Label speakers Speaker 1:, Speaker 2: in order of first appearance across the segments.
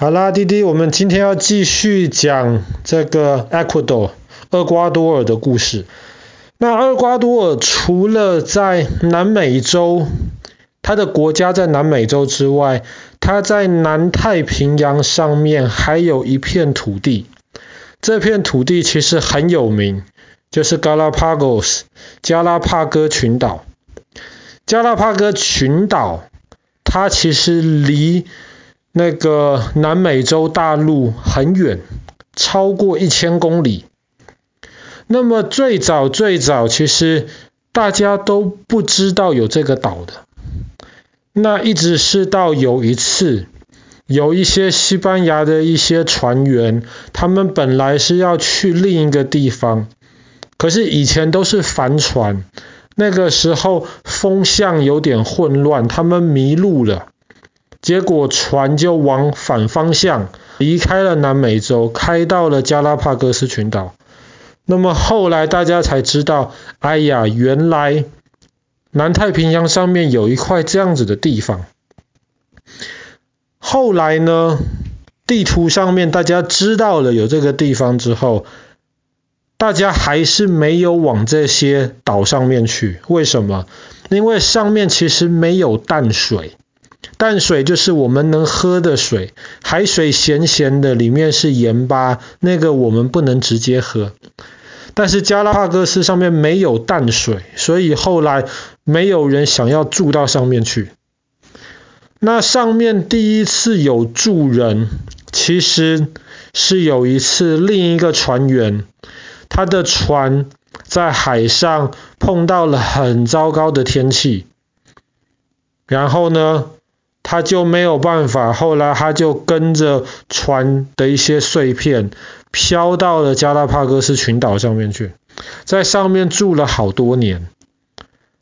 Speaker 1: 好啦，弟弟，我们今天要继续讲这个 Ecuador 厄瓜多尔的故事。那厄瓜多尔除了在南美洲，它的国家在南美洲之外，它在南太平洋上面还有一片土地。这片土地其实很有名，就是 Galapagos 加拉帕戈群岛。加拉帕戈群岛，它其实离那个南美洲大陆很远，超过一千公里。那么最早最早，其实大家都不知道有这个岛的。那一直是到有一次，有一些西班牙的一些船员，他们本来是要去另一个地方，可是以前都是帆船，那个时候风向有点混乱，他们迷路了。结果船就往反方向离开了南美洲，开到了加拉帕戈斯群岛。那么后来大家才知道，哎呀，原来南太平洋上面有一块这样子的地方。后来呢，地图上面大家知道了有这个地方之后，大家还是没有往这些岛上面去。为什么？因为上面其实没有淡水。淡水就是我们能喝的水，海水咸咸的，里面是盐巴，那个我们不能直接喝。但是加拉帕戈斯上面没有淡水，所以后来没有人想要住到上面去。那上面第一次有住人，其实是有一次另一个船员，他的船在海上碰到了很糟糕的天气，然后呢，他就没有办法，后来他就跟着船的一些碎片飘到了加拉帕戈斯群岛上面去，在上面住了好多年。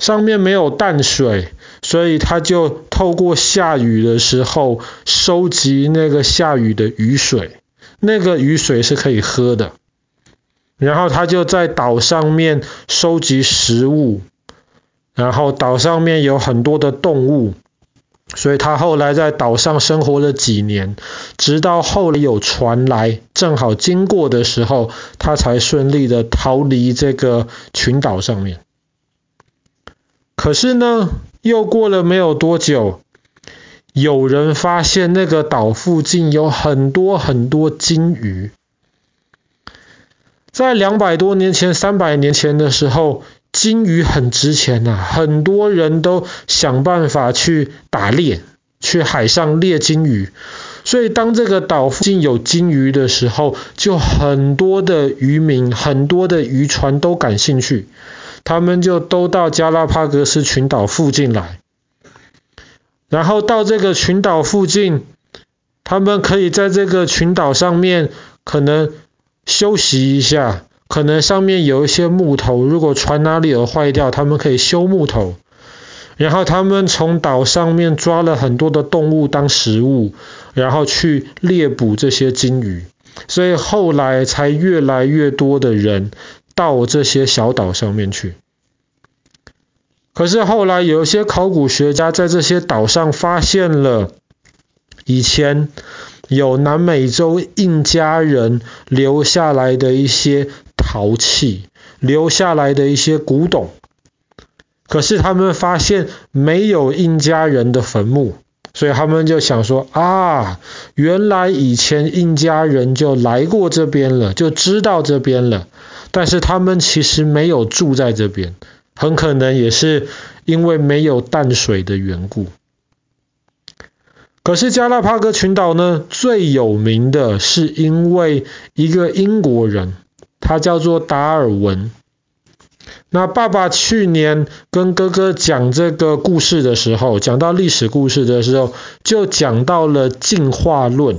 Speaker 1: 上面没有淡水，所以他就透过下雨的时候收集那个下雨的雨水，那个雨水是可以喝的。然后他就在岛上面收集食物，然后岛上面有很多的动物。所以他后来在岛上生活了几年，直到后来有船来，正好经过的时候，他才顺利的逃离这个群岛上面。可是呢，又过了没有多久，有人发现那个岛附近有很多很多金鱼。在两百多年前、三百年前的时候。鲸鱼很值钱呐、很多人都想办法去打猎，去海上猎鲸鱼。所以当这个岛附近有鲸鱼的时候，就很多的渔民、很多的渔船都感兴趣，他们就都到加拉帕戈斯群岛附近来。然后到这个群岛附近，他们可以在这个群岛上面可能休息一下。可能上面有一些木头，如果船哪里有坏掉，他们可以修木头。然后他们从岛上面抓了很多的动物当食物，然后去猎捕这些鲸鱼。所以后来才越来越多的人到这些小岛上面去。可是后来有一些考古学家在这些岛上发现了以前有南美洲印加人留下来的一些。陶器留下来的一些古董，可是他们发现没有印加人的坟墓，所以他们就想说啊，原来以前印加人就来过这边了，就知道这边了，但是他们其实没有住在这边，很可能也是因为没有淡水的缘故。可是加拉帕戈群岛呢，最有名的是因为一个英国人。他叫做达尔文。那爸爸去年跟哥哥讲这个故事的时候，讲到历史故事的时候，就讲到了进化论。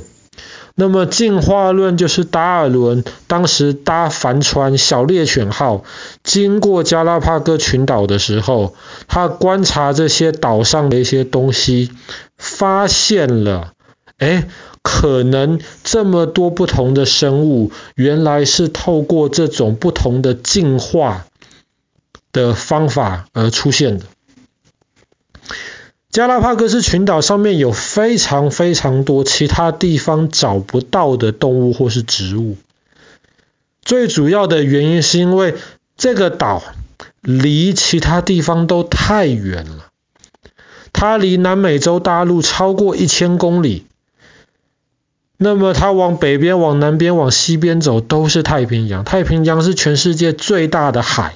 Speaker 1: 那么进化论就是达尔文当时搭帆船小猎犬号经过加拉帕戈群岛的时候，他观察这些岛上的一些东西，发现了，哎。可能这么多不同的生物，原来是透过这种不同的进化的方法而出现的。加拉帕戈斯群岛上面有非常非常多其他地方找不到的动物或是植物。最主要的原因是因为这个岛离其他地方都太远了，它离南美洲大陆超过一千公里。那么它往北边、往南边、往西边走都是太平洋，太平洋是全世界最大的海，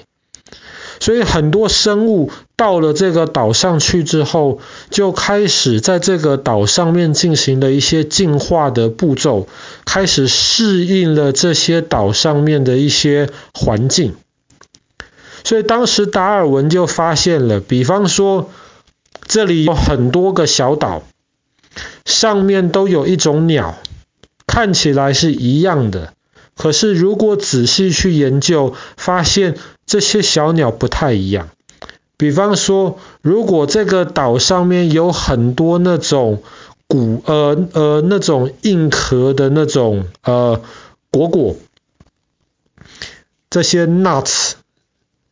Speaker 1: 所以很多生物到了这个岛上去之后，就开始在这个岛上面进行了一些进化的步骤，开始适应了这些岛上面的一些环境。所以当时达尔文就发现了，比方说这里有很多个小岛，上面都有一种鸟。看起来是一样的，可是如果仔细去研究，发现这些小鸟不太一样。比方说，如果这个岛上面有很多那种骨呃呃那种硬壳的那种呃果果，这些 nuts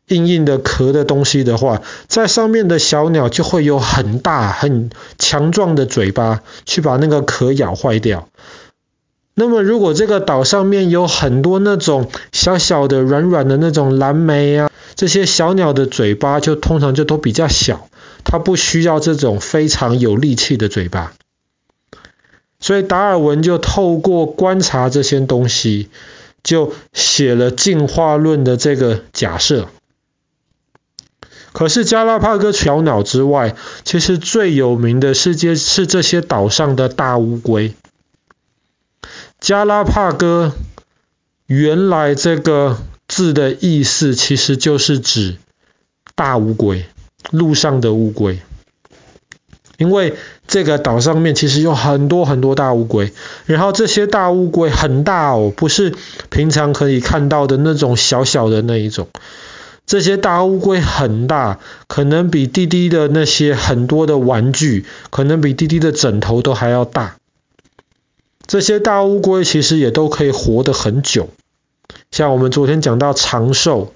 Speaker 1: 硬硬的壳的东西的话，在上面的小鸟就会有很大很强壮的嘴巴，去把那个壳咬坏掉。那么，如果这个岛上面有很多那种小小的、软软的那种蓝莓啊，这些小鸟的嘴巴就通常就都比较小，它不需要这种非常有力气的嘴巴。所以达尔文就透过观察这些东西，就写了进化论的这个假设。可是加拉帕戈小鸟之外，其实最有名的世界是这些岛上的大乌龟。加拉帕戈原来这个字的意思其实就是指大乌龟，陆上的乌龟。因为这个岛上面其实有很多很多大乌龟，然后这些大乌龟很大哦，不是平常可以看到的那种小小的那一种。这些大乌龟很大，可能比弟弟的那些很多的玩具，可能比弟弟的枕头都还要大。这些大乌龟其实也都可以活得很久，像我们昨天讲到长寿，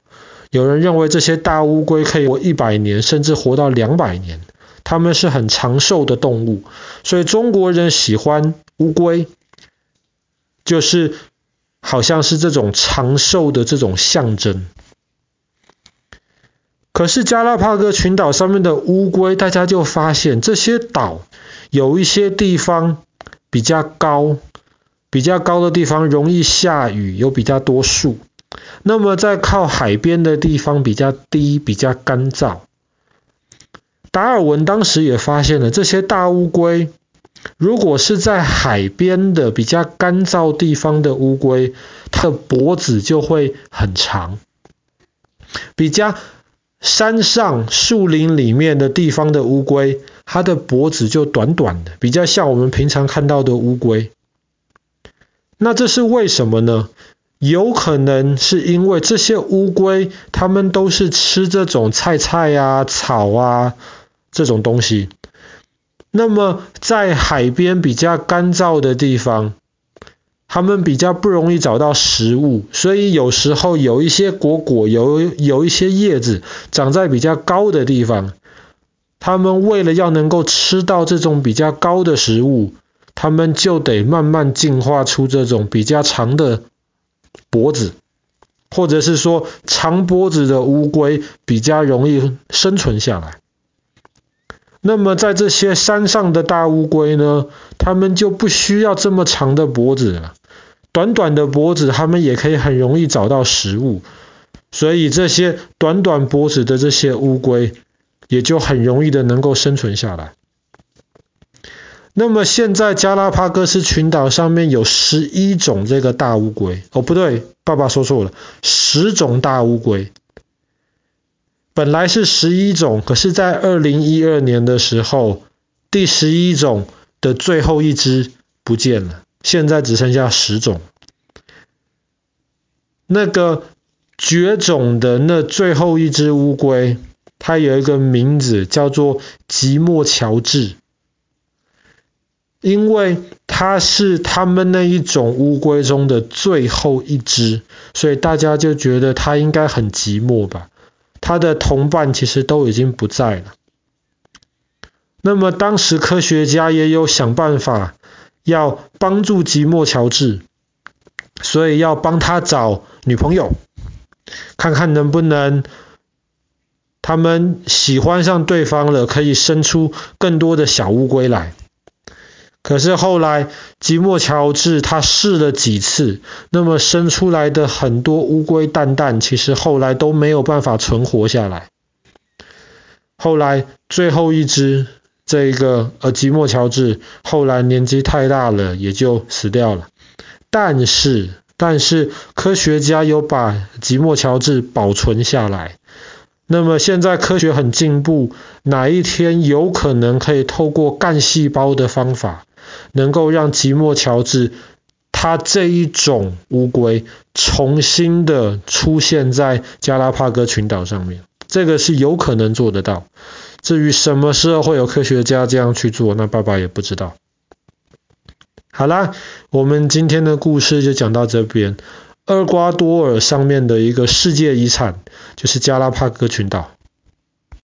Speaker 1: 有人认为这些大乌龟可以活一百年，甚至活到两百年，它们是很长寿的动物，所以中国人喜欢乌龟，就是好像是这种长寿的这种象征。可是加拉帕戈群岛上面的乌龟，大家就发现这些岛有一些地方。比较高，比较高的地方容易下雨，有比较多树。那么在靠海边的地方比较低，比较干燥。达尔文当时也发现了这些大乌龟，如果是在海边的比较干燥地方的乌龟，它的脖子就会很长。比较山上树林里面的地方的乌龟，它的脖子就短短的，比较像我们平常看到的乌龟。那这是为什么呢？有可能是因为这些乌龟，它们都是吃这种菜菜啊、草啊这种东西。那么在海边比较干燥的地方，它们比较不容易找到食物，所以有时候有一些果果，有有一些叶子长在比较高的地方，它们为了要能够吃到这种比较高的食物，它们就得慢慢进化出这种比较长的脖子，或者是说长脖子的乌龟比较容易生存下来。那么在这些山上的大乌龟呢，它们就不需要这么长的脖子了。短短的脖子，它们也可以很容易找到食物，所以这些短短脖子的这些乌龟，也就很容易的能够生存下来。那么现在加拉帕戈斯群岛上面有十一种这个大乌龟，哦不对，爸爸说错了，十种大乌龟。本来是十一种，可是在二零一二年的时候，第十一种的最后一只不见了。现在只剩下十种，那个绝种的那最后一只乌龟，它有一个名字叫做吉莫乔治，因为它是他们那一种乌龟中的最后一只，所以大家就觉得它应该很寂寞吧。它的同伴其实都已经不在了。那么当时科学家也有想办法要帮助吉莫乔治，所以要帮他找女朋友，看看能不能他们喜欢上对方了，可以生出更多的小乌龟来。可是后来吉莫乔治他试了几次，那么生出来的很多乌龟蛋蛋，其实后来都没有办法存活下来。后来最后一只。这一个呃吉莫乔治后来年纪太大了，也就死掉了。但是但是科学家有把吉莫乔治保存下来。那么现在科学很进步，哪一天有可能可以透过干细胞的方法，能够让吉莫乔治他这一种乌龟重新的出现在加拉帕戈群岛上面，这个是有可能做得到。至于什么时候会有科学家这样去做，那爸爸也不知道。好啦，我们今天的故事就讲到这边。厄瓜多尔上面的一个世界遗产就是加拉帕戈群岛。